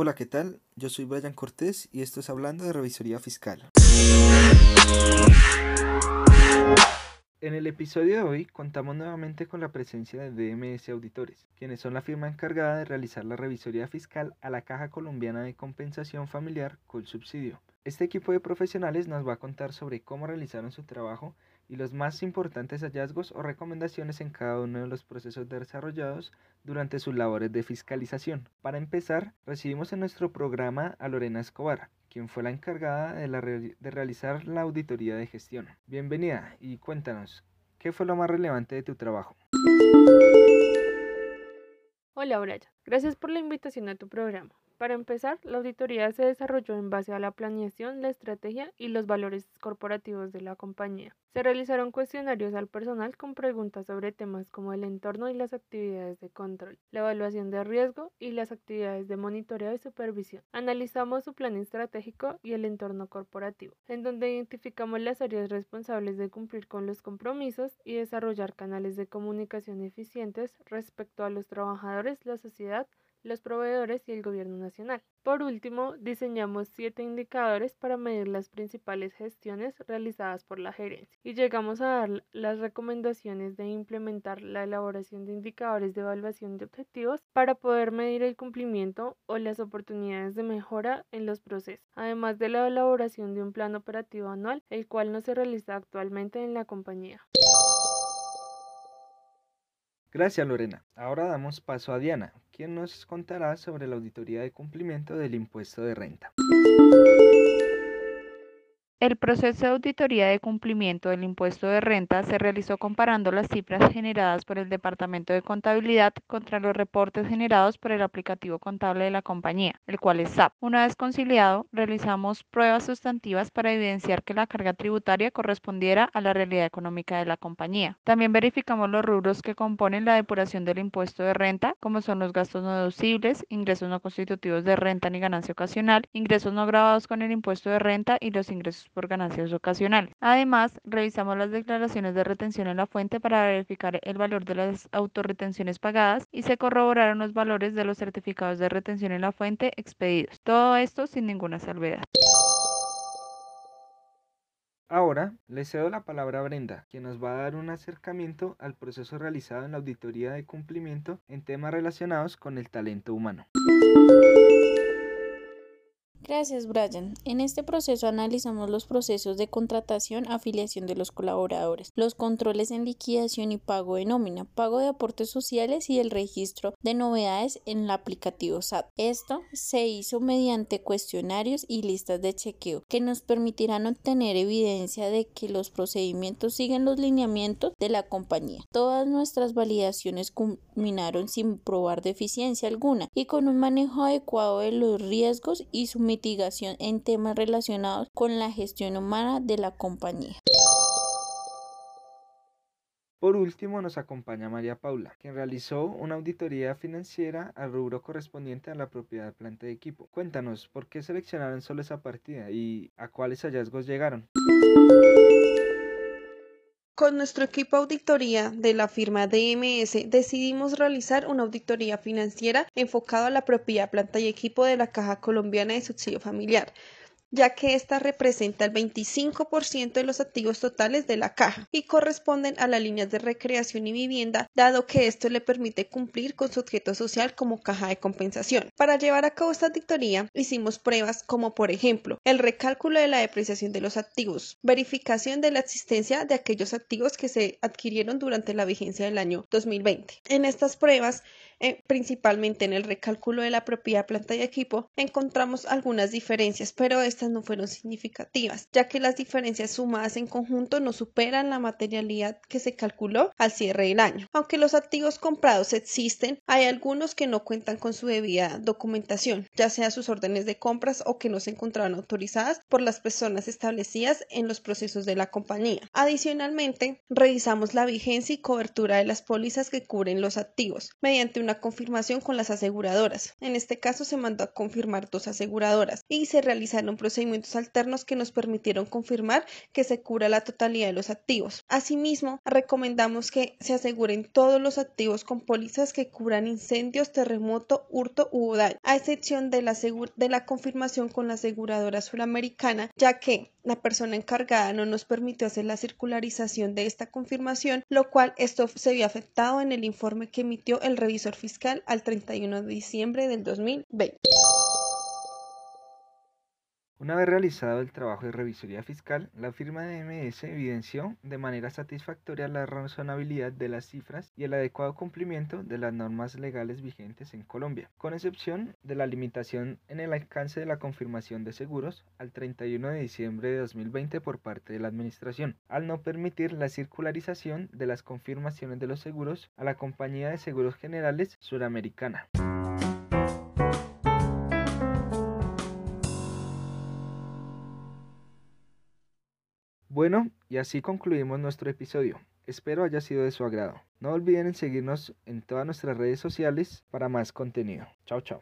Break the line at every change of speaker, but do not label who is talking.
Hola, ¿qué tal? Yo soy Brian Cortés y esto es Hablando de Revisoría Fiscal. En el episodio de hoy contamos nuevamente con la presencia de DMS Auditores, quienes son la firma encargada de realizar la revisoría fiscal a la Caja Colombiana de Compensación Familiar con subsidio. Este equipo de profesionales nos va a contar sobre cómo realizaron su trabajo y los más importantes hallazgos o recomendaciones en cada uno de los procesos desarrollados durante sus labores de fiscalización. Para empezar, recibimos en nuestro programa a Lorena Escobar, quien fue la encargada de, realizar la auditoría de gestión. Bienvenida y cuéntanos, ¿qué fue lo más relevante de tu trabajo?
Hola Brian, gracias por la invitación a tu programa. Para empezar, la auditoría se desarrolló en base a la planeación, la estrategia y los valores corporativos de la compañía. Se realizaron cuestionarios al personal con preguntas sobre temas como el entorno y las actividades de control, la evaluación de riesgo y las actividades de monitoreo y supervisión. Analizamos su plan estratégico y el entorno corporativo, en donde identificamos las áreas responsables de cumplir con los compromisos y desarrollar canales de comunicación eficientes respecto a los trabajadores, la sociedad, los proveedores y el gobierno nacional. Por último, diseñamos siete indicadores para medir las principales gestiones realizadas por la gerencia y llegamos a dar las recomendaciones de implementar la elaboración de indicadores de evaluación de objetivos para poder medir el cumplimiento o las oportunidades de mejora en los procesos, además de la elaboración de un plan operativo anual, el cual no se realiza actualmente en la compañía.
Gracias Lorena. Ahora damos paso a Diana, quien nos contará sobre la auditoría de cumplimiento del impuesto de renta.
El proceso de auditoría de cumplimiento del impuesto de renta se realizó comparando las cifras generadas por el Departamento de Contabilidad contra los reportes generados por el aplicativo contable de la compañía, el cual es SAP. Una vez conciliado, realizamos pruebas sustantivas para evidenciar que la carga tributaria correspondiera a la realidad económica de la compañía. También verificamos los rubros que componen la depuración del impuesto de renta, como son los gastos no deducibles, ingresos no constitutivos de renta ni ganancia ocasional, ingresos no grabados con el impuesto de renta y los ingresos por ganancias ocasionales. Además, revisamos las declaraciones de retención en la fuente para verificar el valor de las autorretenciones pagadas y se corroboraron los valores de los certificados de retención en la fuente expedidos. Todo esto sin ninguna salvedad.
Ahora le cedo la palabra a Brenda, quien nos va a dar un acercamiento al proceso realizado en la auditoría de cumplimiento en temas relacionados con el talento humano.
Gracias, Brian. En este proceso analizamos los procesos de contratación, afiliación de los colaboradores, los controles en liquidación y pago de nómina, pago de aportes sociales y el registro de novedades en el aplicativo SAT. Esto se hizo mediante cuestionarios y listas de chequeo que nos permitirán obtener evidencia de que los procedimientos siguen los lineamientos de la compañía. Todas nuestras validaciones culminaron sin probar deficiencia alguna y con un manejo adecuado de los riesgos y su en temas relacionados con la gestión humana de la compañía.
Por último, nos acompaña María Paula, quien realizó una auditoría financiera al rubro correspondiente a la propiedad planta de equipo. Cuéntanos, ¿por qué seleccionaron solo esa partida y a cuáles hallazgos llegaron?
Con nuestro equipo auditoría de la firma DMS decidimos realizar una auditoría financiera enfocada a la propiedad, planta y equipo de la Caja Colombiana de Subsidio Familiar, ya que ésta representa el 25% de los activos totales de la caja y corresponden a las líneas de recreación y vivienda, dado que esto le permite cumplir con su objeto social como caja de compensación. Para llevar a cabo esta auditoría, hicimos pruebas como, por ejemplo, el recálculo de la depreciación de los activos, verificación de la existencia de aquellos activos que se adquirieron durante la vigencia del año 2020. En estas pruebas, eh, principalmente en el recálculo de la propiedad, planta y equipo, encontramos algunas diferencias, pero estas no fueron significativas, ya que las diferencias sumadas en conjunto no superan la materialidad que se calculó al cierre del año. Aunque los activos comprados existen, hay algunos que no cuentan con su debida documentación, ya sea sus órdenes de compras o que no se encontraban autorizadas por las personas establecidas en los procesos de la compañía. Adicionalmente, revisamos la vigencia y cobertura de las pólizas que cubren los activos mediante una confirmación con las aseguradoras. En este caso se mandó a confirmar dos aseguradoras y se realizaron procedimientos alternos que nos permitieron confirmar que se cubra la totalidad de los activos. Asimismo, recomendamos que se aseguren todos los activos con pólizas que cubran incendios, terremoto, hurto u daño, a excepción de la, de la confirmación con la aseguradora suramericana, ya que la persona encargada no nos permitió hacer la circularización de esta confirmación, lo cual esto se vio afectado en el informe que emitió el revisor fiscal al 31 de diciembre del 2020.
Una vez realizado el trabajo de revisoría fiscal, la firma de MS evidenció de manera satisfactoria la razonabilidad de las cifras y el adecuado cumplimiento de las normas legales vigentes en Colombia, con excepción de la limitación en el alcance de la confirmación de seguros al 31 de diciembre de 2020 por parte de la Administración, al no permitir la circularización de las confirmaciones de los seguros a la Compañía de Seguros Generales Suramericana. Bueno, y así concluimos nuestro episodio. Espero haya sido de su agrado. No olviden seguirnos en todas nuestras redes sociales para más contenido. Chao, chao.